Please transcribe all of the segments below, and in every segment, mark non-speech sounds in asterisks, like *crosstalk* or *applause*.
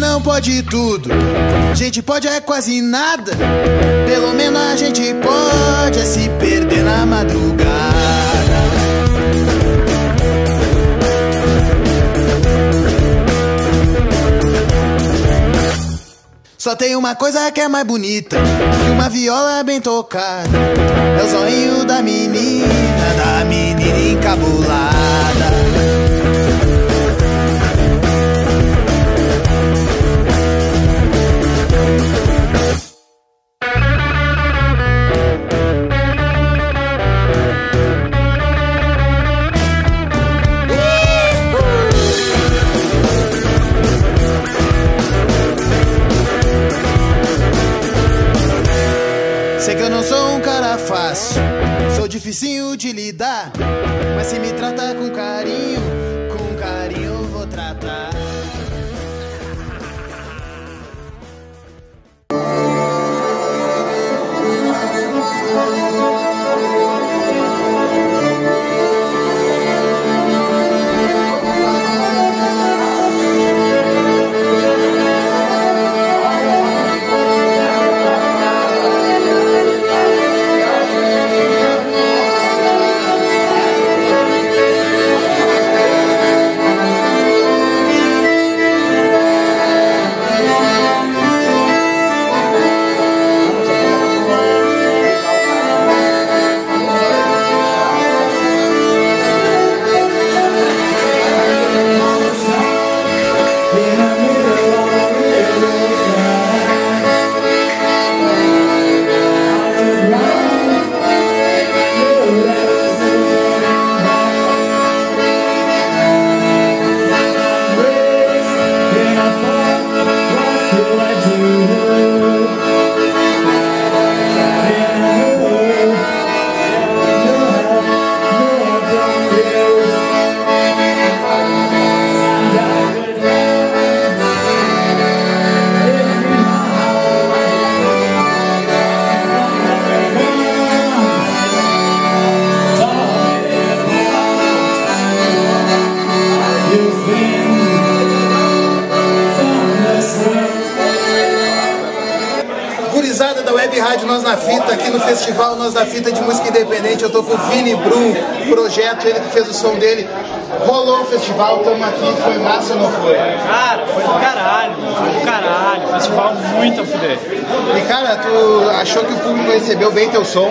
Não pode tudo, a gente pode é quase nada. Pelo menos a gente pode é se perder na madrugada. Só tem uma coisa que é mais bonita que uma viola bem tocada. É o sonho da menina, da menina encabulada. Dificinho de lidar. Mas se me trata com carinho, som dele. Rolou o festival, tamo aqui, foi massa ou não foi? Cara, foi do caralho, foi do caralho. Festival muito a fuder. E cara, tu achou que o público recebeu bem teu som?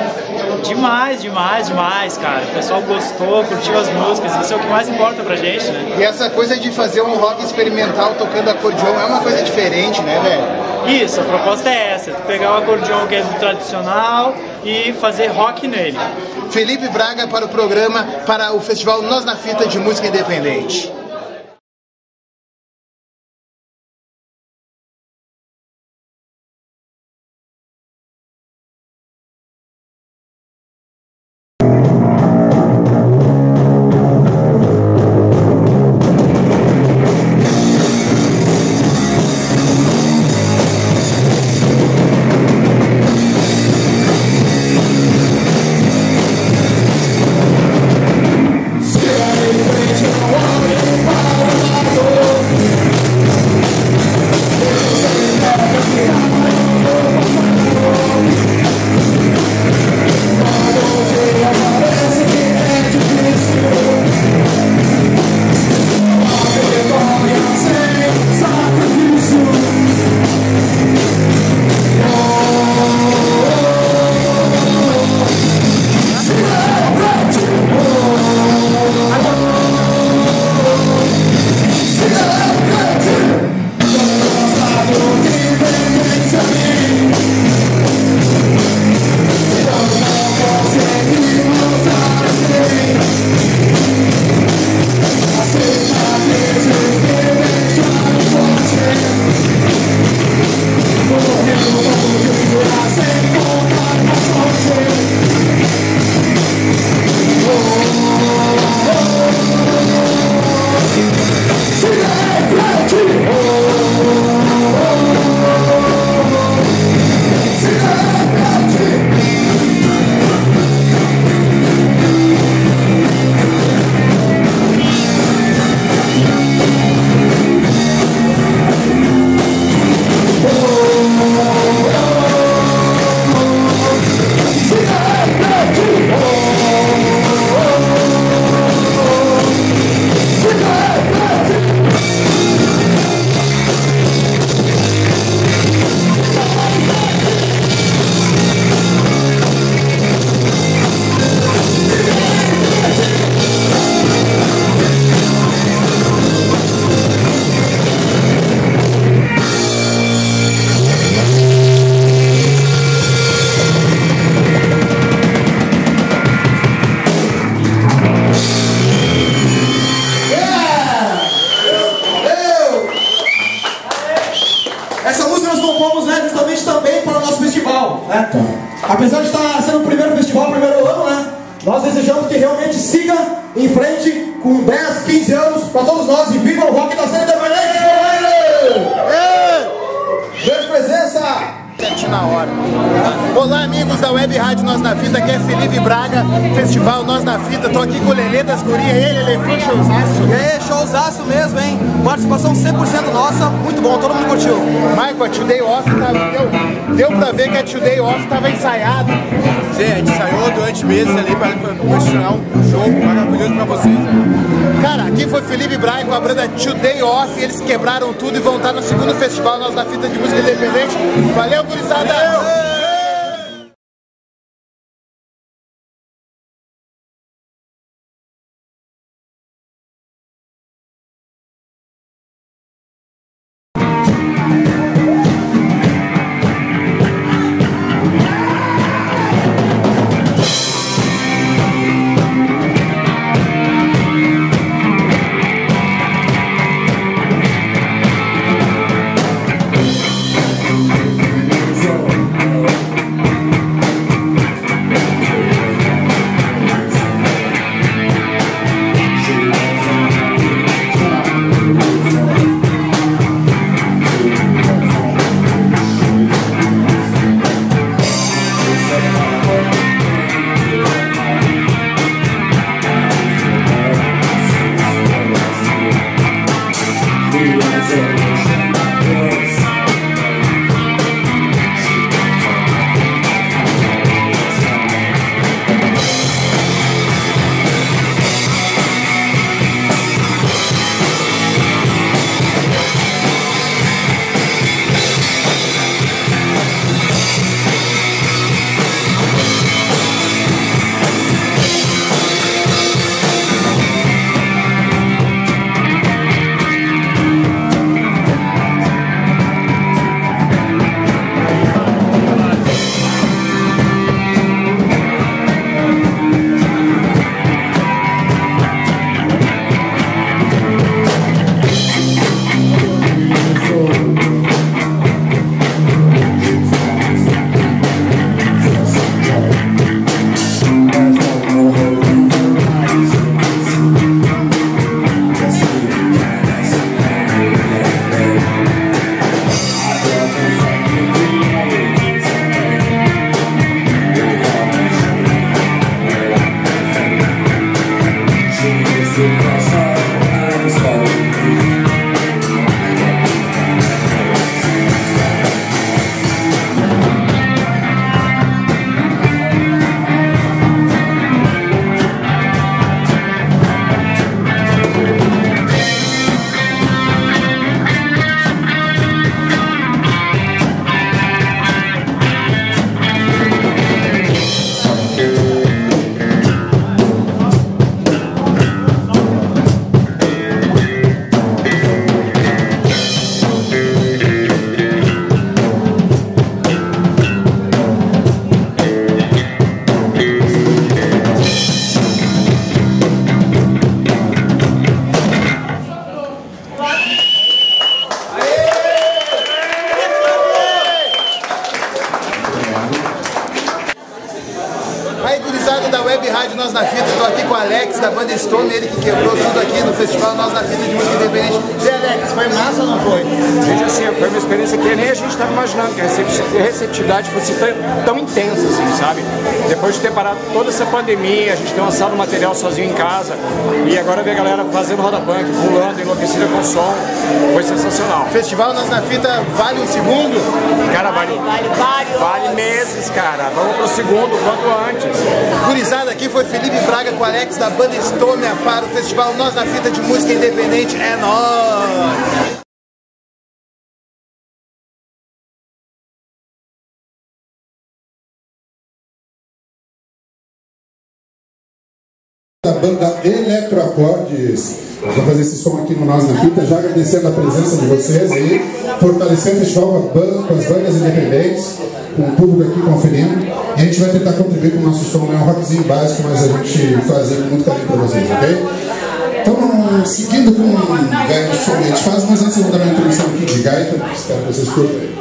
Demais, demais, demais, cara. O pessoal gostou, curtiu as músicas, isso é o que mais importa pra gente, né? E essa coisa de fazer um rock experimental tocando acordeon é uma coisa diferente, né, velho? Isso, a proposta é essa, tu pegar o acordeon que é do tradicional e fazer rock nele. Felipe Braga para o programa, para o Festival Nós na Fita de Música Independente. Né? Apesar de estar sendo o primeiro festival, o primeiro ano, né? Nós desejamos que realmente siga em frente com 10, 15 anos para todos nós e Rádio Nós na Fita, aqui é Felipe Braga, Festival Nós na Fita. Tô aqui com o Lelê das Gurias, ele, ele foi showzaço. E aí, showzaço mesmo, hein? Participação 100% nossa, muito bom, todo mundo curtiu. Michael, a Today Off tava, deu, deu pra ver que a Today Off tava ensaiado. Sim, a gente ensaiou durante meses ali para posicionar um show maravilhoso pra vocês. Né? Cara, aqui foi Felipe Braga com a banda Today Off, eles quebraram tudo e vão estar no segundo festival Nós na Fita de Música Independente. Valeu, gurizada! Valeu. Pandemia, a gente tem lançado material sozinho em casa, e agora ver a galera fazendo roda punk, pulando, enlouquecida com o som, foi sensacional. Festival Nós na Fita vale um segundo? Cara, vale, vale, vale, vale meses, cara. Vamos pro segundo quanto antes. Gurizada, aqui foi Felipe Braga com Alex da banda Estônia para o festival Nós na Fita de Música Independente. É nóis! Da banda Eletroacordes. Vamos fazer esse som aqui no Nós na Fita, já agradecendo a presença de vocês aí, fortalecendo o festival com as bandas independentes com o público aqui conferindo. E a gente vai tentar contribuir com o nosso som, é um rockzinho básico, mas a gente faz com muito carinho para vocês, ok? Então, seguindo com o velho som, a gente faz, mas antes eu vou dar uma introdução aqui de gaita, espero que vocês curtam aí.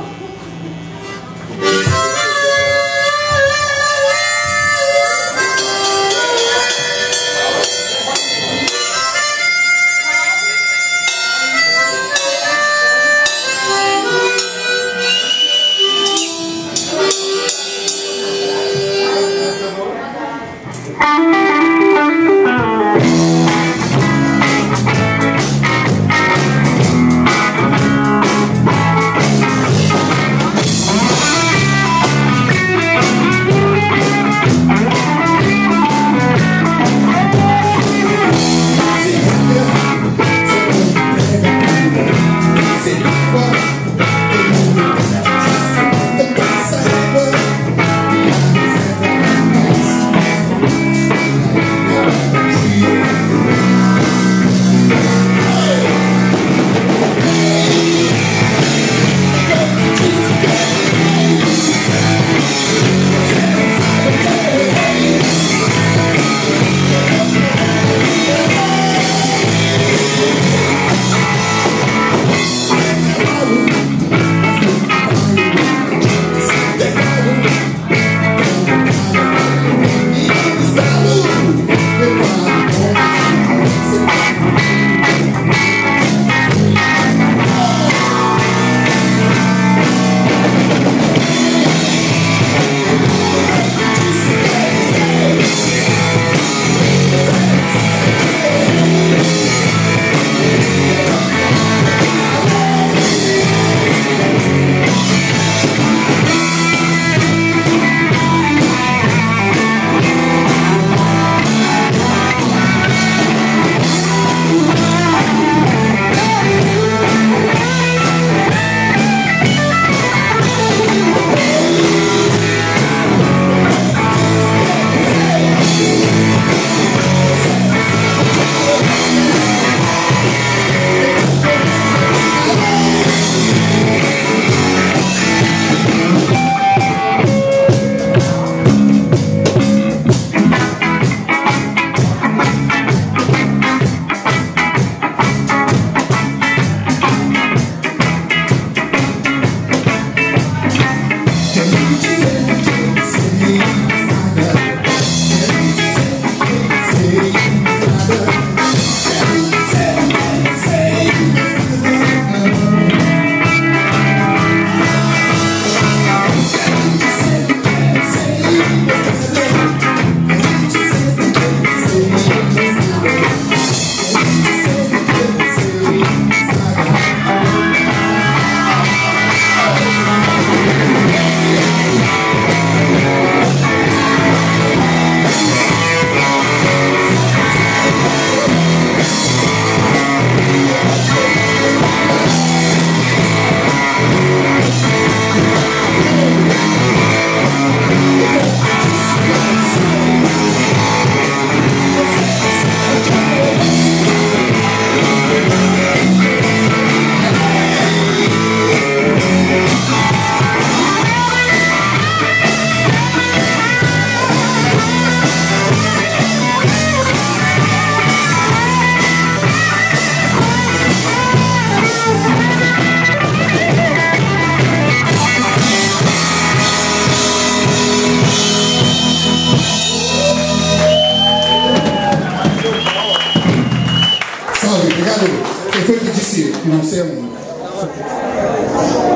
Não um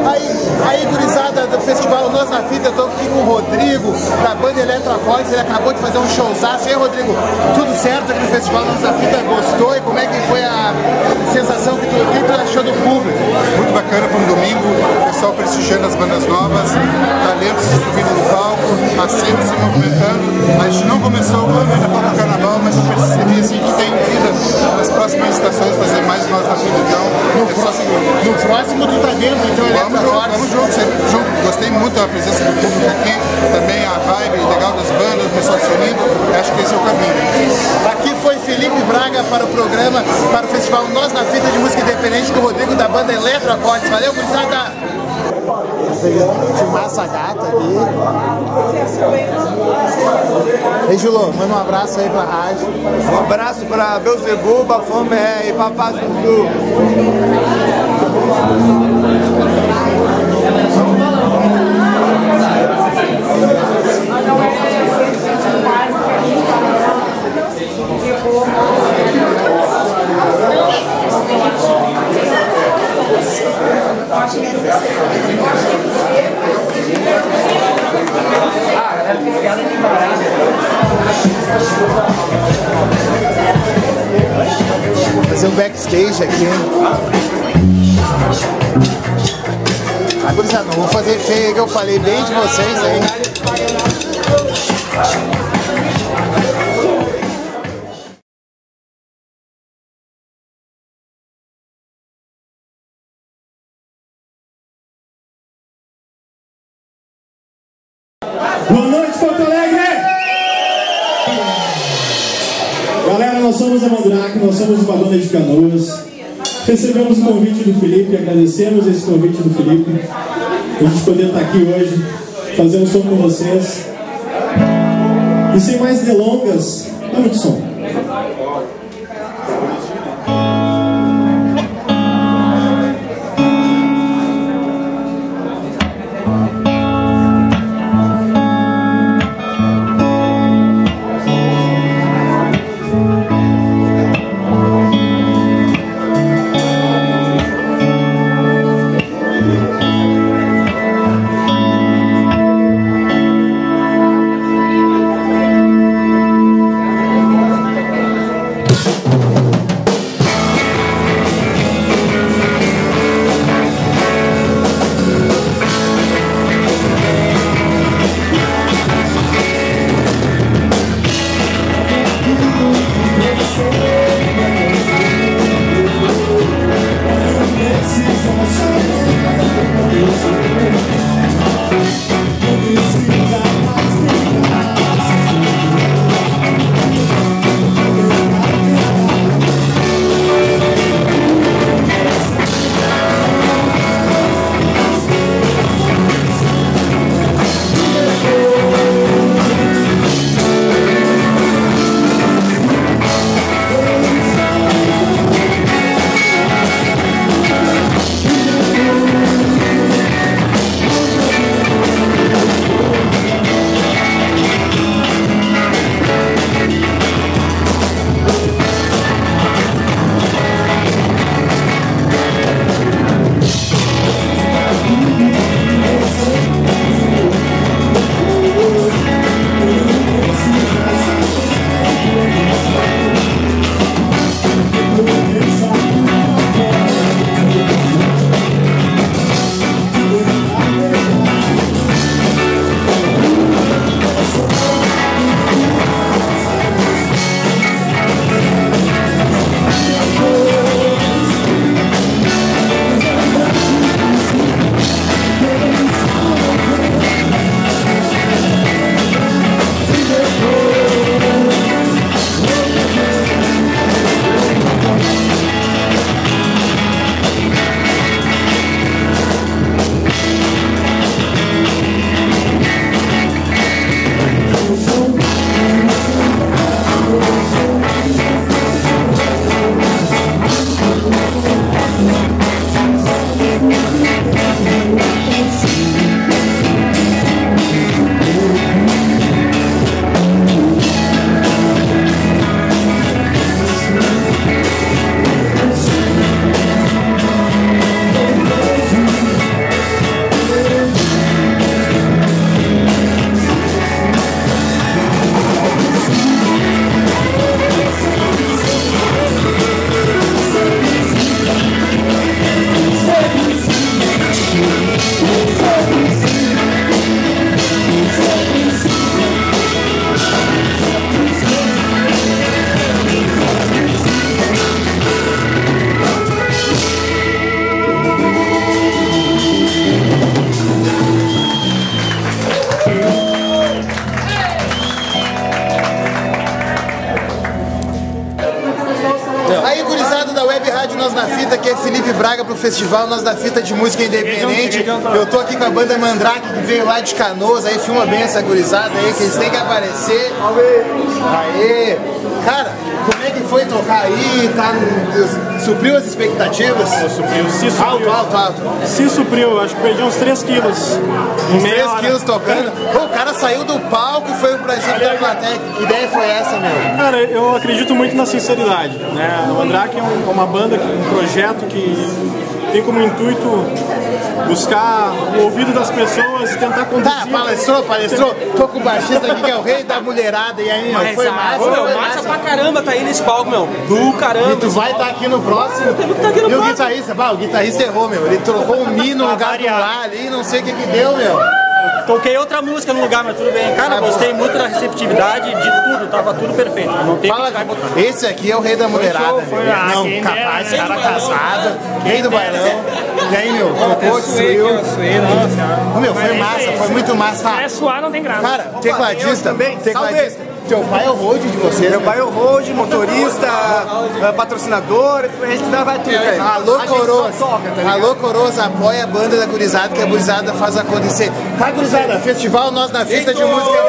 Aí, aí, gurizada do festival Nós na Fita, eu tô aqui com o Rodrigo, da banda Eletroacólitos, ele acabou de fazer um showzaço. E aí, Rodrigo, tudo certo aqui no festival Nós na Fita? Gostou? E como é que foi a sensação que tu, o que tu achou do público? muito bacana para um domingo, o pessoal prestigiando as bandas novas, talentos subindo no palco, a cena se movimentando. A gente não começou ainda para o carnaval, mas eu percebi assim, que tem vida nas próximas estações fazer mais nós na vida. Então, é só seguir. No próximo tu tá dentro, então Eletroacólitos. Vamos junto, sempre junto. Gostei muito da presença do público aqui, também a vibe legal das bandas, o pessoal se unindo. Acho que esse é o caminho. Aqui foi Felipe Braga para o programa, para o festival Nós na Fita de Música Independente com o Rodrigo da banda Eletroacólitos. Valeu, gurizada! Filmar essa gata aqui. Ei, Julô, manda um abraço aí pra rádio. Um abraço para Beuzebu, Bafomé e Papá Zuzu. Fazer um backstage aqui, hein? Ah, não vou fazer feio que eu falei bem de vocês aí. Somos uma banda de canoas. Recebemos o convite do Felipe, agradecemos esse convite do Felipe. A gente poder estar aqui hoje, fazer um som com vocês. E sem mais delongas, vamos de som. Festival Nós da Fita de Música Independente. Eu tô aqui com a banda Mandrake que veio lá de Canoas, aí filma bem essa gurizada aí, que eles têm que aparecer. Aê! Cara, como é que foi tocar aí? Tá, supriu as expectativas? Supriu, se supriu. Alto, alto, alto. Se supriu, acho que perdi uns 3 quilos. Uns meia 3 hora. quilos tocando. Pô, o cara saiu do palco e foi pra cima da plateia. Que ideia foi essa, meu? Cara, eu acredito muito na sinceridade. Né? O Andrake é um- uma banda, um projeto que tem como intuito buscar o ouvido das pessoas e tentar conduzir. Tá, palestrou, palestrou. Tô com o baixista aqui que é o rei da mulherada. E aí, meu, foi massa. Ô, foi meu, massa pra caramba tá aí nesse palco, meu. Do caramba. E tu vai estar aqui no próximo. Teve que tá aqui no e o próximo. guitarrista, bah, o guitarrista errou, meu. Ele trocou um mi no lugar do lá ali, não sei o que que deu, meu. Toquei outra música no lugar, mas tudo bem. Cara, gostei muito da receptividade, de tudo, tava tudo perfeito. Não tem Fala, que esse aqui é o rei da mulherada. meu. ah, Não, quem capaz, dera, cara né? casado, rei do bailão. E aí, meu, tocou, destruiu. Ô, Meu, foi massa, foi muito massa. É suar, não tem graça. Cara, tecladista, também, tecladista. Teu pai é o road de vocês, Meu né? pai é o road, motorista, eh, patrocinador, a gente vai tudo, cara. Alô, Coroas. tá? Alô, Coroas, apoia a banda da gurizada, que a gurizada faz acontecer. Tá, gurizada? Festival Nós na Fita de Música.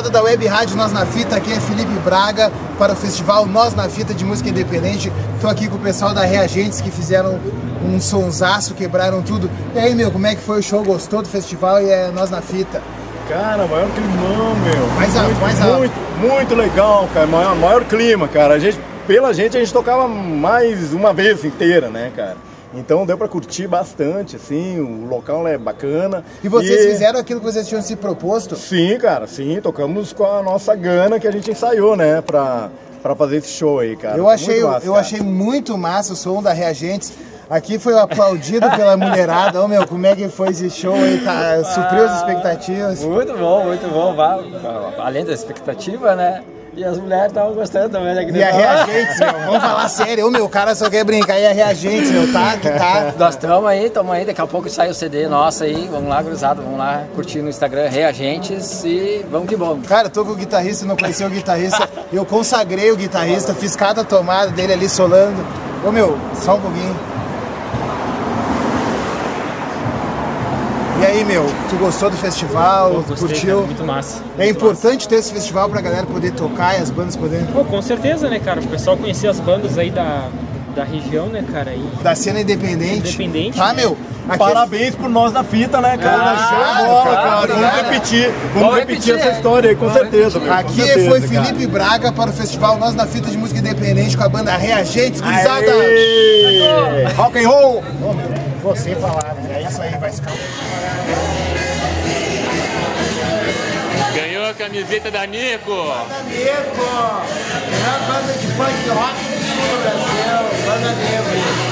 Gurizada da Web Rádio Nós na Fita, aqui é Felipe Braga para o festival Nós na Fita de Música Independente. Tô aqui com o pessoal da Reagentes que fizeram um sonsaço, quebraram tudo. E aí, meu, como é que foi o show? Gostou do festival e é Nós na Fita? Cara, maior climão, meu. Mais alto, muito, mais alto. Muito, muito legal, cara. Maior, maior clima, cara. A gente, pela gente, a gente tocava mais uma vez inteira, né, cara? Então deu pra curtir bastante, assim, o local é bacana. E vocês fizeram aquilo que vocês tinham se proposto? Sim, cara, sim, tocamos com a nossa gana que a gente ensaiou, né, pra, pra fazer esse show aí, cara. Eu achei, muito massa, eu cara. achei muito massa o som da Reagentes. Aqui foi aplaudido pela mulherada. Ô meu, como é que foi esse show aí? Tá, supriu as expectativas? Muito bom, muito bom. Além da expectativa, né? E as mulheres estavam gostando também, né? que E a Reagentes, meu, vamos falar sério. Ô meu, o cara só quer brincar. E a Reagentes, meu, tá? Que tá. Nós estamos aí, estamos aí. Daqui a pouco sai o CD nosso aí. Vamos lá, gurizada. Vamos lá curtir no Instagram Reagentes e vamos que vamos. Cara, eu tô com o guitarrista, não conhecia o guitarrista. Eu consagrei o guitarrista, fiz cada tomada dele ali solando. Ô meu, só um pouquinho. E aí, meu, tu gostou do festival? Pô, gostei, curtiu? cara, muito massa. É muito importante ter esse festival pra galera poder tocar e as bandas poderem. Pô, com certeza, né, cara? O pessoal conhecer as bandas aí da, da região, né, cara? E... Da cena independente. Independente. Tá, meu? Aqui Parabéns por nós na fita, né, cara? Ah, Show de bola, cara, cara. Vamos repetir. Vamos, repetir, repetir, essa é. história aí, com certeza, meu. Aqui certeza, foi cara. Felipe Braga para o festival Nós na Fita de Música Independente com a banda Reagentes, gurizada. Aê! Rock and roll! Meu, você falar, né? É isso aí, vai ficar. Ganhou a camiseta da Nico. Amigo, melhor banda de punk rock do Brasil, banda Negro.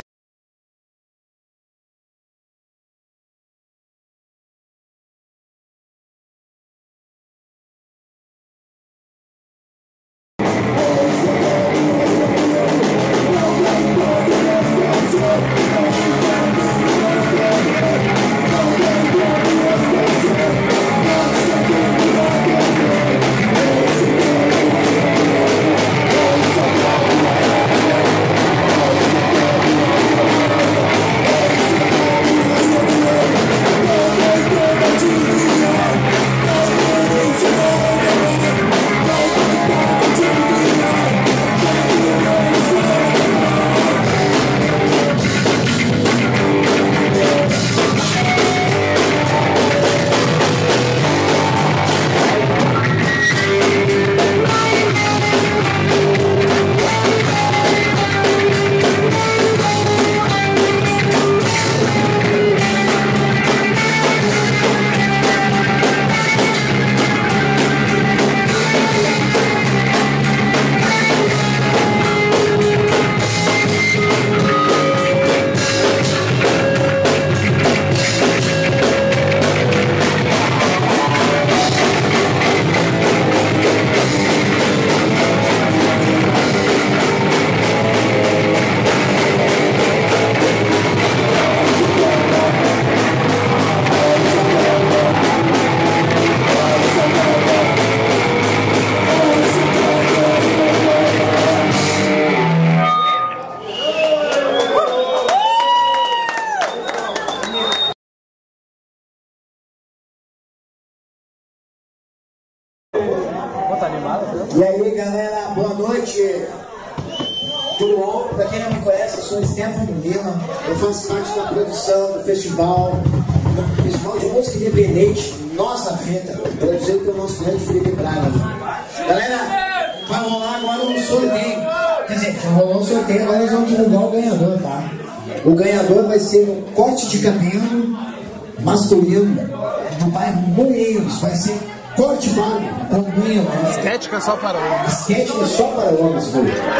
Estética só para homens. Estética só para homens.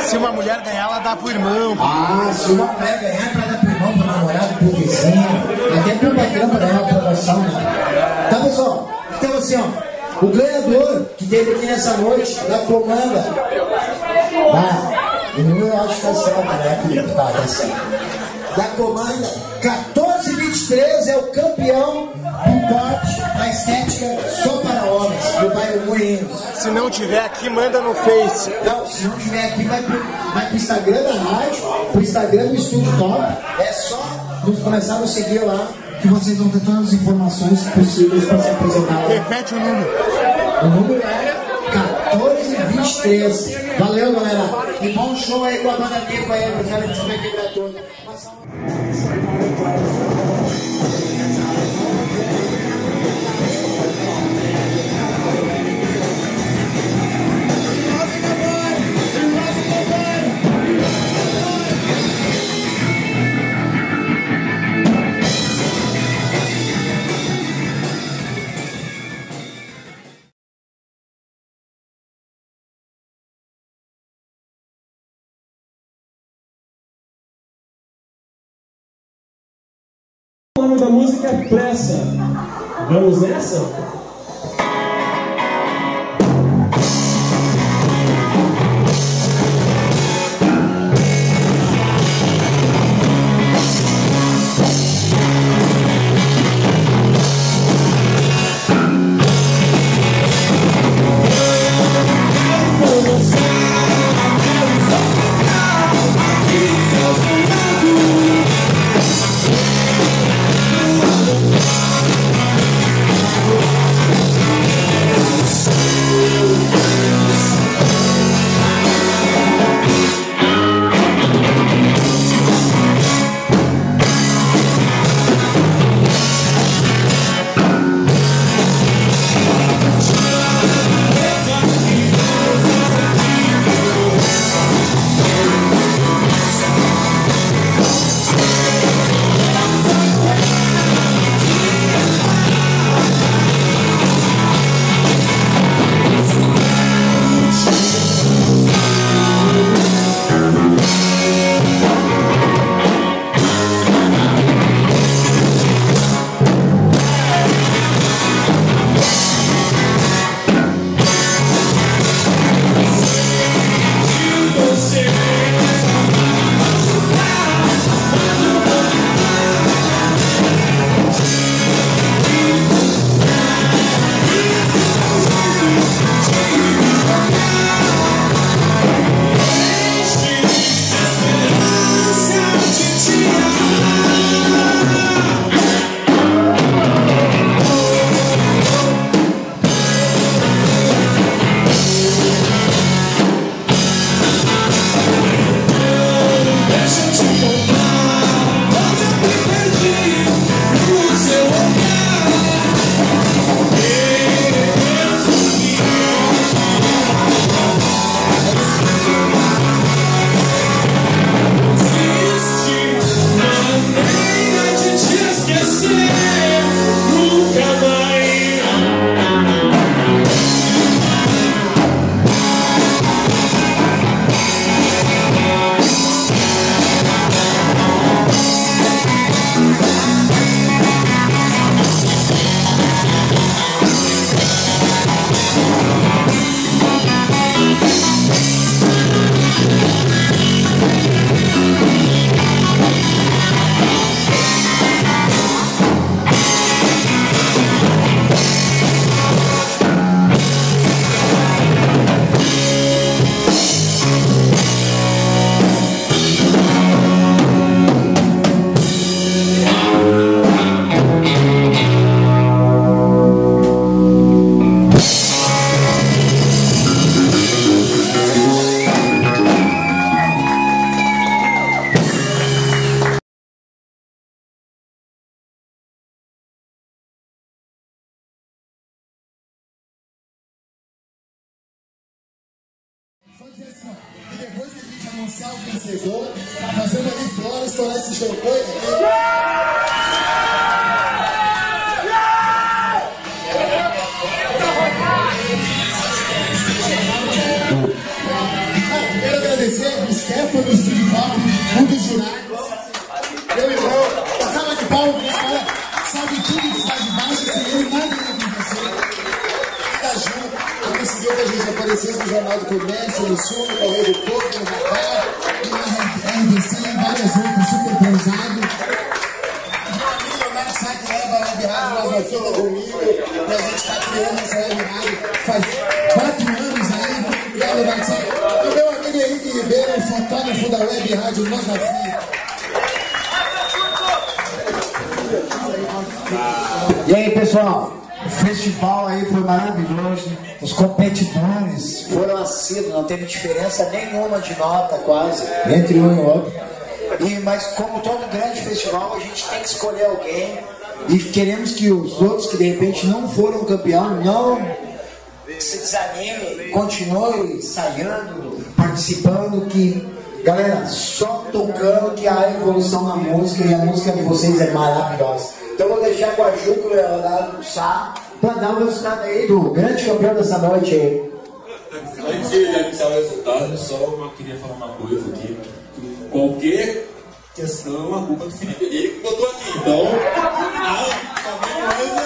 Se uma mulher ganhar, ela dá pro irmão. Ah, se uma mulher ganhar pra dar pro irmão, pro namorado, pro vizinho, até pro patrão pra ganhar uma promoção, né? Tá, pessoal? Então, assim, ó, o ganhador que teve aqui nessa noite, da comanda, ah, eu acho que tá certo, né, Felipe? Tá, tá certo. Da comanda 1423 é o campeão do corte da estética só para homens, do bairro Moinhos. Se não tiver aqui, manda no Face. Não, se não tiver aqui, vai pro, vai pro Instagram da rádio, pro Instagram do Estúdio Top. É só nos começar a nos seguir lá, que vocês vão ter todas as informações possíveis para se apresentar lá. Repete o número. O número é 1423. Valeu, galera. E bom show aí com a banda aí, rapaziada, que você vai quebrar tudo. Música é Pressa. Vamos nessa? E depois que a gente anunciar o vencedor, nós vamos ali fora estourar esse champanhe aqui. Quero agradecer o Stefano Stribal, um dos jurados. Aparecesse no Jornal do Comércio, no Sul, no Correio do Povo, no Natal, e na RBC e várias outras, super transado. O Marcos que leva a Web Rádio na fila comigo, e a gente está criando essa Web Rádio faz quatro anos aí. Obrigado, Marcos Sá. E o meu amigo Henrique Ribeiro, o fotógrafo da Web Rádio Nós na Fita. E aí, pessoal? O festival aí foi maravilhoso. Os competidores foram assíduos, não teve diferença nenhuma de nota quase, entre um e outro. E, mas como todo grande festival, a gente tem que escolher alguém. E queremos que os outros que de repente não foram campeão, não se desanime, continue ensaiando, participando, que galera, só tocando que há evolução na música e a música de vocês é maravilhosa. Então eu vou deixar com a Ju e o Leonardo Sá para dar o resultado aí do grande campeão dessa noite aí. Antes de anunciar o resultado, só eu queria falar uma coisa aqui. Que qualquer questão, a culpa é do Felipe. Ele que botou aqui. Então, qualquer coisa.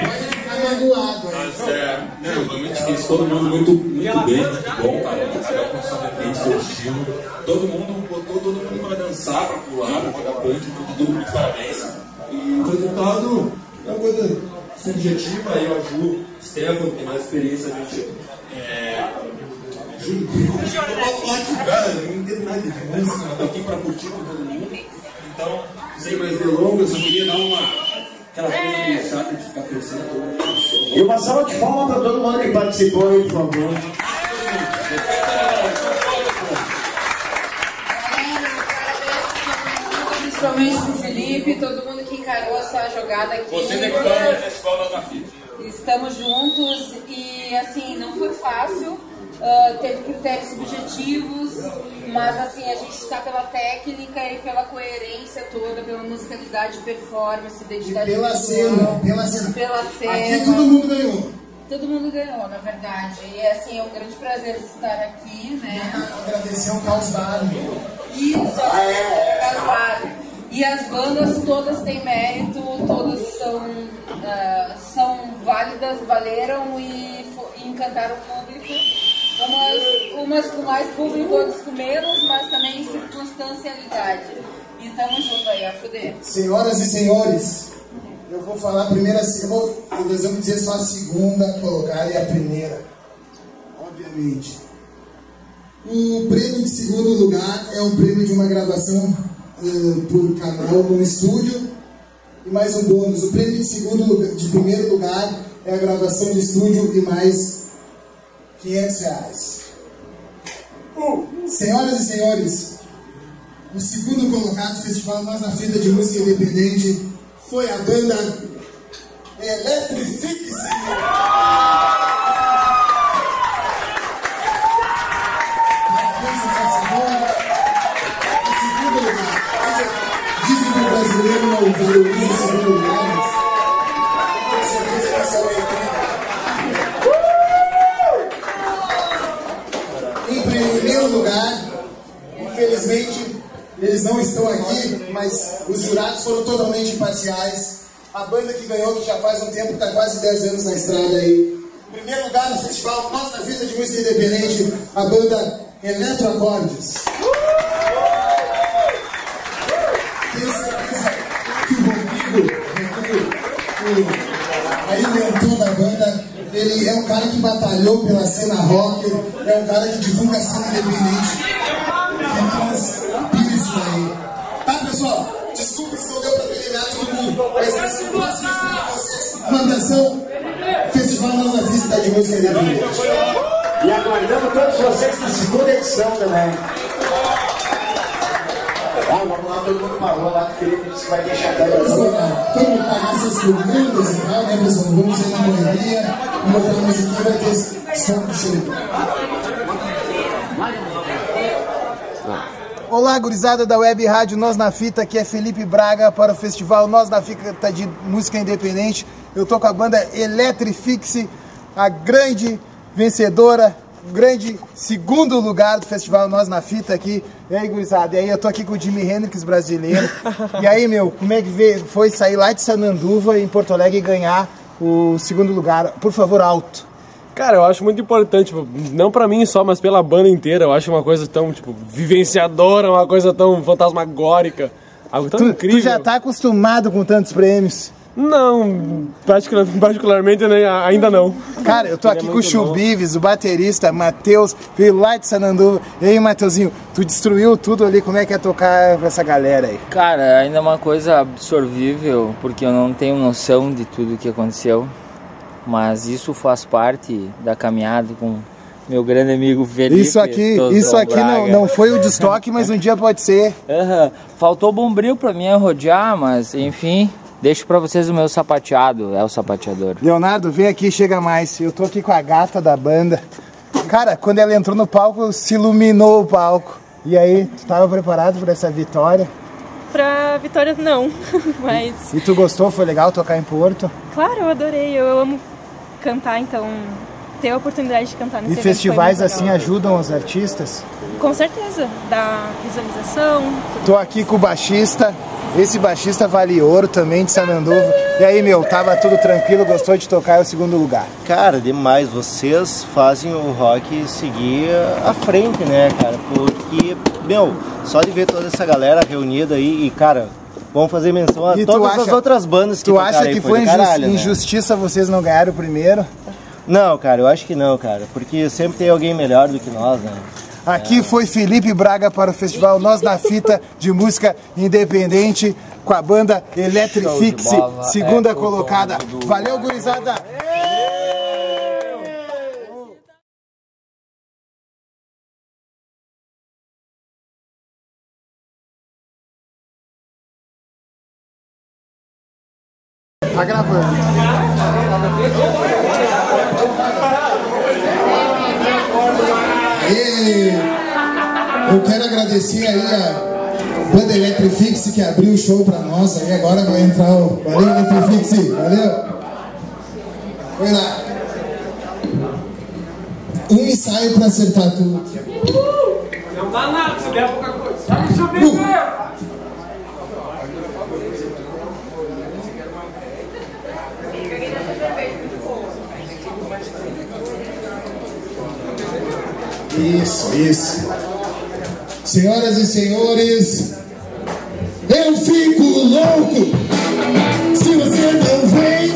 Pode ficar magoado. Tá certo. Não, foi muito difícil. Todo mundo muito, muito bem, muito bom, cara. Cada um com sua vertente, seu estilo. Todo mundo botou todo mundo pra dançar, pra pular, pra jogar punch. Então, todo mundo muito parabéns. E o resultado é uma coisa subjetiva. Eu, a Ju, o Stefano, tem mais experiência, a gente. É, Ju, eu posso falar de cara, eu não entendo nada de música, eu tô aqui pra curtir com todo mundo. Então, sem mais delongas, eu queria dar uma. Aquela coisa meio chata de ficar pensando mundo. E uma salva de palmas para todo mundo que participou aí, por favor. Principalmente pro Felipe, todo mundo que encarou essa jogada aqui. Vocês é que no Festival das Nafitas. Estamos juntos e assim, não foi fácil. ah, teve critérios subjetivos, mas assim, a gente está pela técnica e pela coerência toda, pela musicalidade, performance, identidade pela visual, cena, pela cena. Pela cena. Aqui todo mundo ganhou. Todo mundo ganhou, na verdade. E assim, é um grande prazer estar aqui, né? Agradecer ao Carlos Barney. Isso, Carvalho. E as bandas todas têm mérito, todas são, ah, são válidas, valeram e, e encantaram o público. Umas, umas com mais público, outras com menos, mas também circunstancialidade. E tamo junto aí, a fuder. Senhoras e senhores, eu vou falar a primeira, eu vou, dizer só a segunda colocada e a primeira, obviamente. O prêmio de segundo lugar é um prêmio de uma gravação eh, por canal no estúdio e mais um bônus. O prêmio de segundo lugar, de primeiro lugar é a gravação de estúdio e mais 500 reais. Senhoras e senhores, o segundo colocado do Festival Nós na Fita de Música Independente foi a banda Eletrifique-se. Parabéns essa. Em segundo lugar, dizem que o brasileiro não valoriza o segundo lugar, eles não estão aqui, mas os jurados foram totalmente imparciais. A banda que ganhou, que já faz um tempo, está quase 10 anos na estrada aí. Primeiro lugar no festival Nossa Vida de Música Independente, a banda Eletroacordes. Tenho certeza que o Rodrigo, o- mentor da banda, ele é um cara que batalhou pela cena rock, é um cara que divulga a cena independente. Festival Nova Vista de Música Independente. E aguardamos todos vocês na segunda edição também. Ah, vamos lá, todo mundo parou lá, que o Felipe disse que vai deixar a câmera Pessoal, toda. Vamos pagar essas comidas e tal, né, pessoal? Vamos sair na correria, vamos botar a musiquinha, vai ter som do show. Olá, gurizada da Web Rádio Nós na Fita, aqui é Felipe Braga para o festival Nós na Fita de Música Independente. Eu tô com a banda Eletrifixe, a grande vencedora, o grande segundo lugar do festival Nós na Fita aqui. E aí, gurizada? E aí, eu tô aqui com o Jimi Hendrix brasileiro. *laughs* E aí, meu, como é que veio? foi sair lá de Sananduva, em Porto Alegre, e ganhar o segundo lugar? Por favor, alto. Cara, eu acho muito importante, tipo, não pra mim só, mas pela banda inteira. Eu acho uma coisa tão, tipo, vivenciadora, uma coisa tão fantasmagórica. Algo tão Tu, incrível. tu já tá acostumado com tantos prêmios. Não, particular- *laughs* particularmente né, ainda não. Cara, eu tô Ele é aqui com o. Chubives, o baterista Matheus, veio lá de Sananduva. E aí, Matheusinho, tu destruiu tudo ali, como é que é tocar com essa galera aí? Cara, ainda é uma coisa absorvível, porque eu não tenho noção de tudo que aconteceu. Mas isso faz parte da caminhada com meu grande amigo Felipe. Isso aqui, Tozão isso aqui não, Braga. não foi o de estoque, mas um dia pode ser. Aham. Faltou bombril pra mim rodear, mas enfim, deixo pra vocês o meu sapateado, é o sapateador. Leonardo, vem aqui, chega mais. Eu tô aqui com a gata da banda. Cara, quando ela entrou no palco, se iluminou o palco. E aí, tu tava preparado para essa vitória? Pra Vitória, não. *laughs* Mas, E tu gostou? Foi legal tocar em Porto? claro, eu adorei. Eu amo cantar, então ter a oportunidade de cantar nesse E festivais assim legal. ajudam os artistas? Com certeza, dá visualização. Tô aqui com o baixista. Esse baixista vale ouro também de Sananduva. E aí, meu, tava tudo tranquilo, gostou de tocar é o segundo lugar. Cara, demais. Vocês fazem o rock seguir à frente, né, cara? Porque, meu, só de ver toda essa galera reunida aí e, cara, vamos fazer menção a E todas as acha- outras bandas que Tu acha aí, que foi foi do injus- caralho, né? injustiça vocês não ganharam o primeiro? Não, cara, eu acho que não, cara. Porque sempre tem alguém melhor do que nós, né? Aqui foi Felipe Braga para o festival Nós na Fita de música independente com a banda Electrifix, segunda É, colocada. Valeu, gurizada! Tá gravando. E eu quero agradecer aí a banda Electrifix que abriu o show pra nós. Aí agora vai entrar o. Valeu, Electrifix, valeu. Foi lá. Um ensaio pra acertar tudo. Não dá nada, se der pouca coisa. Vai subir, meu! Isso, isso. Senhoras e senhores, eu fico louco se você não vem.